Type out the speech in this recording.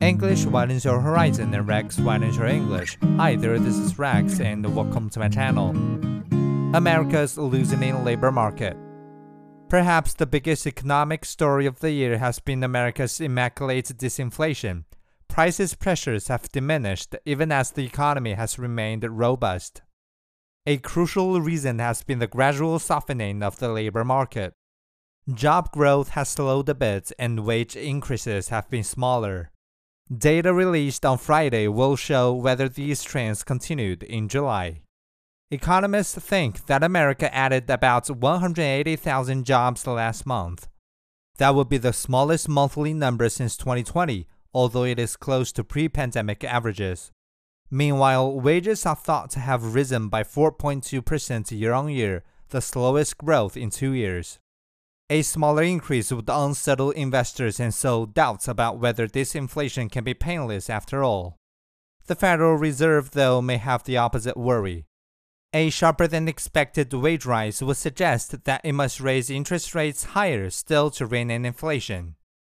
English widens your horizon and Rex widens your English. Hi there, this is Rex and welcome to my channel. America's loosening labor market. Perhaps the biggest economic story of the year has been America's immaculate disinflation. Prices pressures have diminished even as the economy has remained robust. A crucial reason has been the gradual softening of the labor market. Job growth has slowed a bit and wage increases have been smaller. Data released on Friday will show whether these trends continued in July. Economists think that America added about 180,000 jobs last month. That would be the smallest monthly number since 2020, although it is close to pre pandemic averages. Meanwhile, wages are thought to have risen by 4.2% year on year, the slowest growth in two years. A smaller increase would unsettle investors and sow doubts about whether disinflation can be painless after all. The Federal Reserve, though, may have the opposite worry. A sharper than expected wage rise would suggest that it must raise interest rates higher still to rein in inflation.